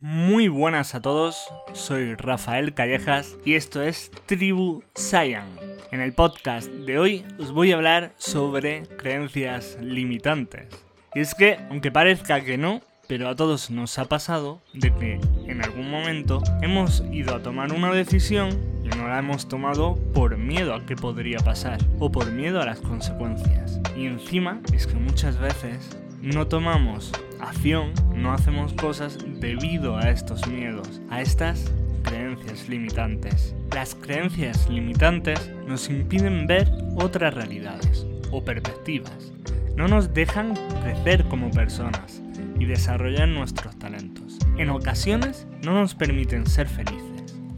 Muy buenas a todos, soy Rafael Callejas y esto es Tribu Science. En el podcast de hoy os voy a hablar sobre creencias limitantes. Y es que, aunque parezca que no, pero a todos nos ha pasado de que en algún momento hemos ido a tomar una decisión y no la hemos tomado por miedo a qué podría pasar o por miedo a las consecuencias. Y encima es que muchas veces no tomamos acción, no hacemos cosas debido a estos miedos, a estas creencias limitantes. Las creencias limitantes nos impiden ver otras realidades o perspectivas. No nos dejan crecer como personas y desarrollar nuestros talentos. En ocasiones no nos permiten ser felices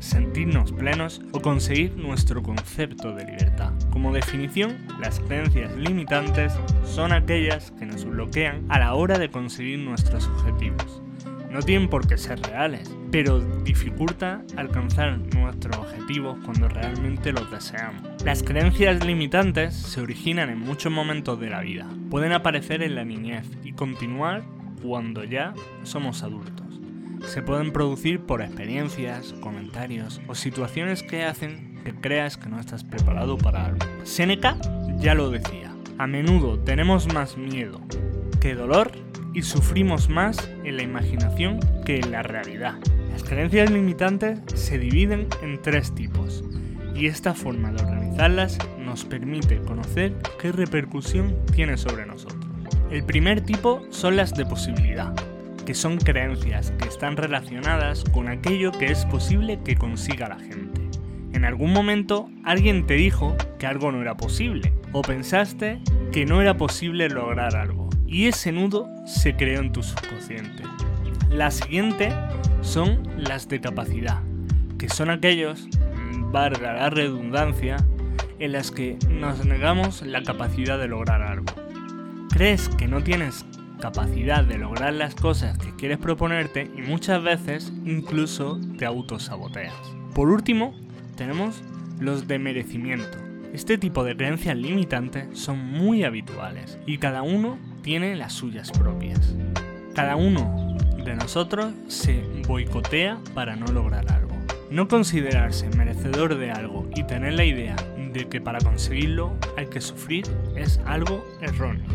sentirnos plenos o conseguir nuestro concepto de libertad. Como definición, las creencias limitantes son aquellas que nos bloquean a la hora de conseguir nuestros objetivos. No tienen por qué ser reales, pero dificulta alcanzar nuestros objetivos cuando realmente los deseamos. Las creencias limitantes se originan en muchos momentos de la vida. Pueden aparecer en la niñez y continuar cuando ya somos adultos se pueden producir por experiencias, comentarios o situaciones que hacen que creas que no estás preparado para algo. Seneca ya lo decía, a menudo tenemos más miedo que dolor y sufrimos más en la imaginación que en la realidad. Las creencias limitantes se dividen en tres tipos y esta forma de organizarlas nos permite conocer qué repercusión tiene sobre nosotros. El primer tipo son las de posibilidad, que son creencias que están relacionadas con aquello que es posible que consiga la gente. En algún momento alguien te dijo que algo no era posible, o pensaste que no era posible lograr algo, y ese nudo se creó en tu subconsciente. La siguiente son las de capacidad, que son aquellos, valga la redundancia, en las que nos negamos la capacidad de lograr algo. Crees que no tienes capacidad de lograr las cosas que quieres proponerte y muchas veces incluso te autosaboteas. Por último, tenemos los de merecimiento. Este tipo de creencias limitantes son muy habituales y cada uno tiene las suyas propias. Cada uno de nosotros se boicotea para no lograr algo. No considerarse merecedor de algo y tener la idea de que para conseguirlo hay que sufrir es algo erróneo.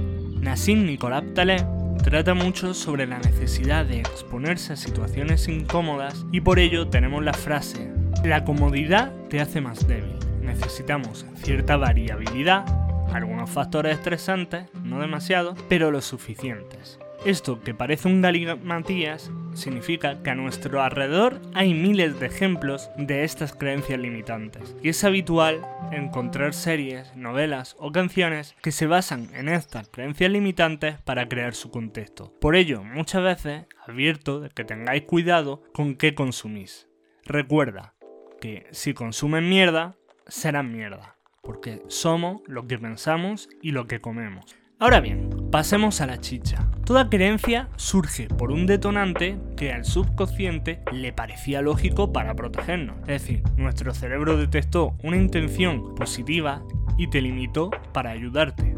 Nassim Nicolás Taleb trata mucho sobre la necesidad de exponerse a situaciones incómodas y por ello tenemos la frase, la comodidad te hace más débil. Necesitamos cierta variabilidad, algunos factores estresantes, no demasiado, pero lo suficientes. Esto que parece un galimatías significa que a nuestro alrededor hay miles de ejemplos de estas creencias limitantes, y es habitual encontrar series, novelas o canciones que se basan en estas creencias limitantes para crear su contexto. Por ello, muchas veces advierto de que tengáis cuidado con qué consumís. Recuerda que si consumen mierda, serán mierda, porque somos lo que pensamos y lo que comemos. Ahora bien, pasemos a la chicha. Toda creencia surge por un detonante que al subconsciente le parecía lógico para protegernos. Es decir, nuestro cerebro detectó una intención positiva y te limitó para ayudarte.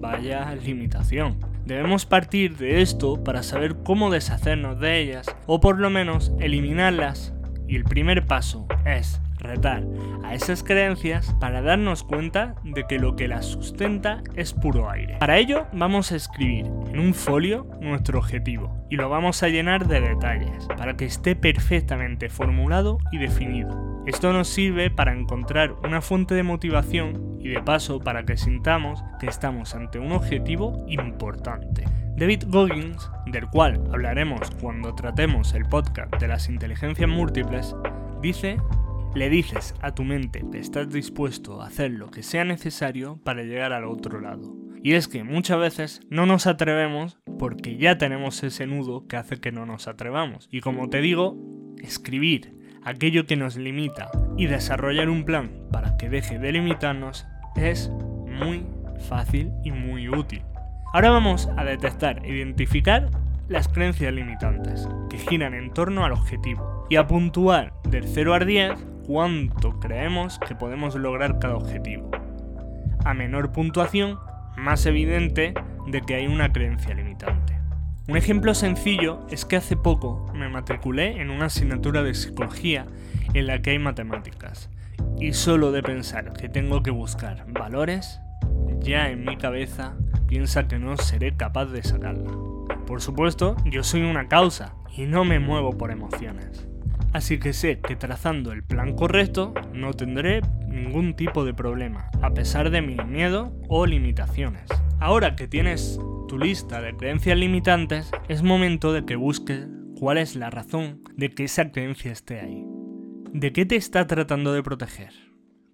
Vaya limitación. Debemos partir de esto para saber cómo deshacernos de ellas o por lo menos eliminarlas. Y el primer paso es retar a esas creencias para darnos cuenta de que lo que las sustenta es puro aire. Para ello vamos a escribir en un folio nuestro objetivo y lo vamos a llenar de detalles para que esté perfectamente formulado y definido. Esto nos sirve para encontrar una fuente de motivación y de paso para que sintamos que estamos ante un objetivo importante. David Goggins, del cual hablaremos cuando tratemos el podcast de las inteligencias múltiples, dice le dices a tu mente que estás dispuesto a hacer lo que sea necesario para llegar al otro lado. Y es que muchas veces no nos atrevemos porque ya tenemos ese nudo que hace que no nos atrevamos. Y como te digo, escribir aquello que nos limita y desarrollar un plan para que deje de limitarnos es muy fácil y muy útil. Ahora vamos a detectar e identificar las creencias limitantes, que giran en torno al objetivo, y a puntuar del 0 al 10 cuánto creemos que podemos lograr cada objetivo. A menor puntuación, más evidente de que hay una creencia limitante. Un ejemplo sencillo es que hace poco me matriculé en una asignatura de psicología en la que hay matemáticas. Y solo de pensar que tengo que buscar valores, ya en mi cabeza piensa que no seré capaz de sacarla. Por supuesto, yo soy una causa y no me muevo por emociones. Así que sé que trazando el plan correcto no tendré ningún tipo de problema, a pesar de mi miedo o limitaciones. Ahora que tienes tu lista de creencias limitantes, es momento de que busques cuál es la razón de que esa creencia esté ahí. ¿De qué te está tratando de proteger?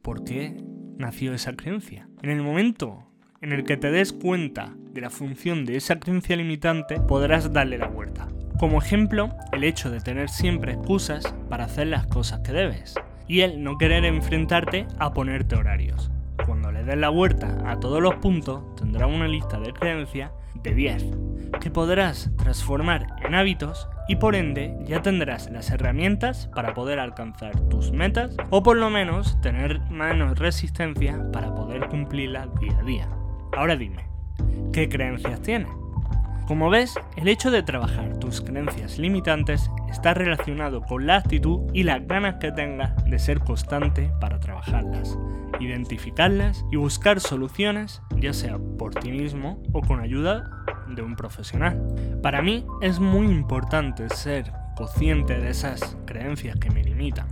¿Por qué nació esa creencia? En el momento en el que te des cuenta de la función de esa creencia limitante, podrás darle la vuelta. Como ejemplo, el hecho de tener siempre excusas para hacer las cosas que debes y el no querer enfrentarte a ponerte horarios. Cuando le des la vuelta a todos los puntos, tendrás una lista de creencias de 10 que podrás transformar en hábitos y por ende ya tendrás las herramientas para poder alcanzar tus metas o por lo menos tener menos resistencia para poder cumplirlas día a día. Ahora dime, ¿qué creencias tienes? Como ves, el hecho de trabajar tus creencias limitantes está relacionado con la actitud y las ganas que tengas de ser constante para trabajarlas, identificarlas y buscar soluciones, ya sea por ti mismo o con ayuda de un profesional. Para mí es muy importante ser consciente de esas creencias que me limitan,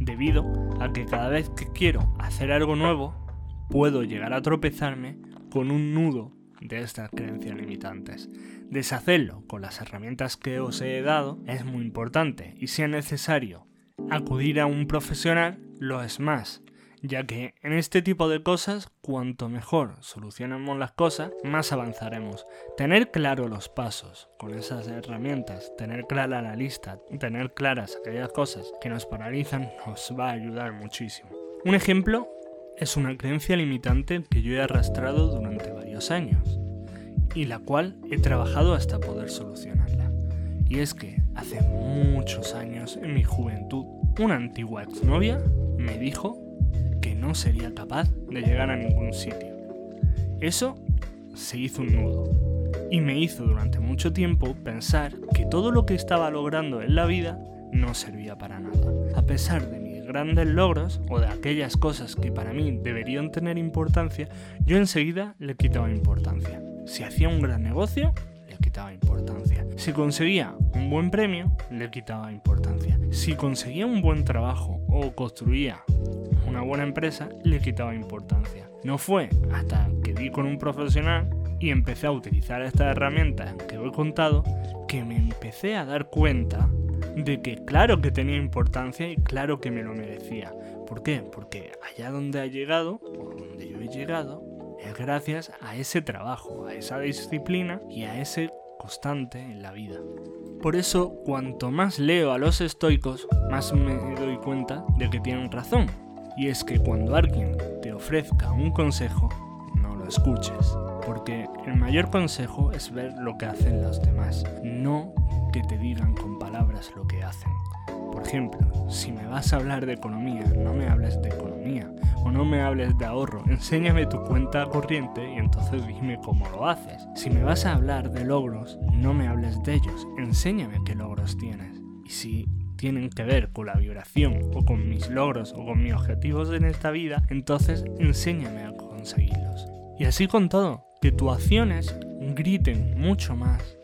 debido a que cada vez que quiero hacer algo nuevo, puedo llegar a tropezarme con un nudo de estas creencias limitantes. Deshacerlo con las herramientas que os he dado es muy importante y si es necesario acudir a un profesional, lo es más, ya que en este tipo de cosas, cuanto mejor solucionemos las cosas, más avanzaremos. Tener claro los pasos con esas herramientas, tener clara la lista, tener claras aquellas cosas que nos paralizan, nos va a ayudar muchísimo. Un ejemplo es una creencia limitante que yo he arrastrado durante varios años y la cual he trabajado hasta poder solucionarla. Y es que hace muchos años en mi juventud una antigua exnovia me dijo que no sería capaz de llegar a ningún sitio. Eso se hizo un nudo y me hizo durante mucho tiempo pensar que todo lo que estaba logrando en la vida no servía para nada. A pesar de grandes logros o de aquellas cosas que para mí deberían tener importancia, yo enseguida le quitaba importancia. Si hacía un gran negocio, le quitaba importancia. Si conseguía un buen premio, le quitaba importancia. Si conseguía un buen trabajo o construía una buena empresa, le quitaba importancia. No fue hasta que di con un profesional y empecé a utilizar estas herramientas que os he contado que me empecé a dar cuenta de que claro que tenía importancia y claro que me lo merecía. ¿Por qué? Porque allá donde ha llegado, o donde yo he llegado, es gracias a ese trabajo, a esa disciplina y a ese constante en la vida. Por eso, cuanto más leo a los estoicos, más me doy cuenta de que tienen razón. Y es que cuando alguien te ofrezca un consejo, no lo escuches. Porque el mayor consejo es ver lo que hacen los demás, no que te digan con palabras lo que hacen. Por ejemplo, si me vas a hablar de economía, no me hables de economía o no me hables de ahorro, enséñame tu cuenta corriente y entonces dime cómo lo haces. Si me vas a hablar de logros, no me hables de ellos, enséñame qué logros tienes. Y si tienen que ver con la vibración o con mis logros o con mis objetivos en esta vida, entonces enséñame a conseguirlos. Y así con todo, que tus acciones griten mucho más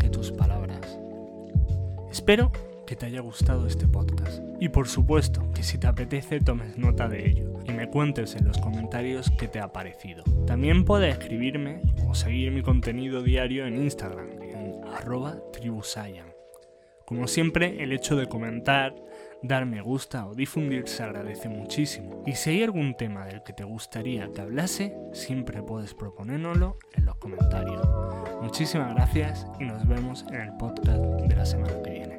que tus palabras. Espero que te haya gustado este podcast. Y por supuesto que si te apetece tomes nota de ello y me cuentes en los comentarios qué te ha parecido. También puedes escribirme o seguir mi contenido diario en Instagram en arroba tribusayan. Como siempre, el hecho de comentar, dar me gusta o difundir se agradece muchísimo. Y si hay algún tema del que te gustaría que hablase, siempre puedes proponérnoslo en los comentarios. Muchísimas gracias y nos vemos en el podcast de la semana que viene.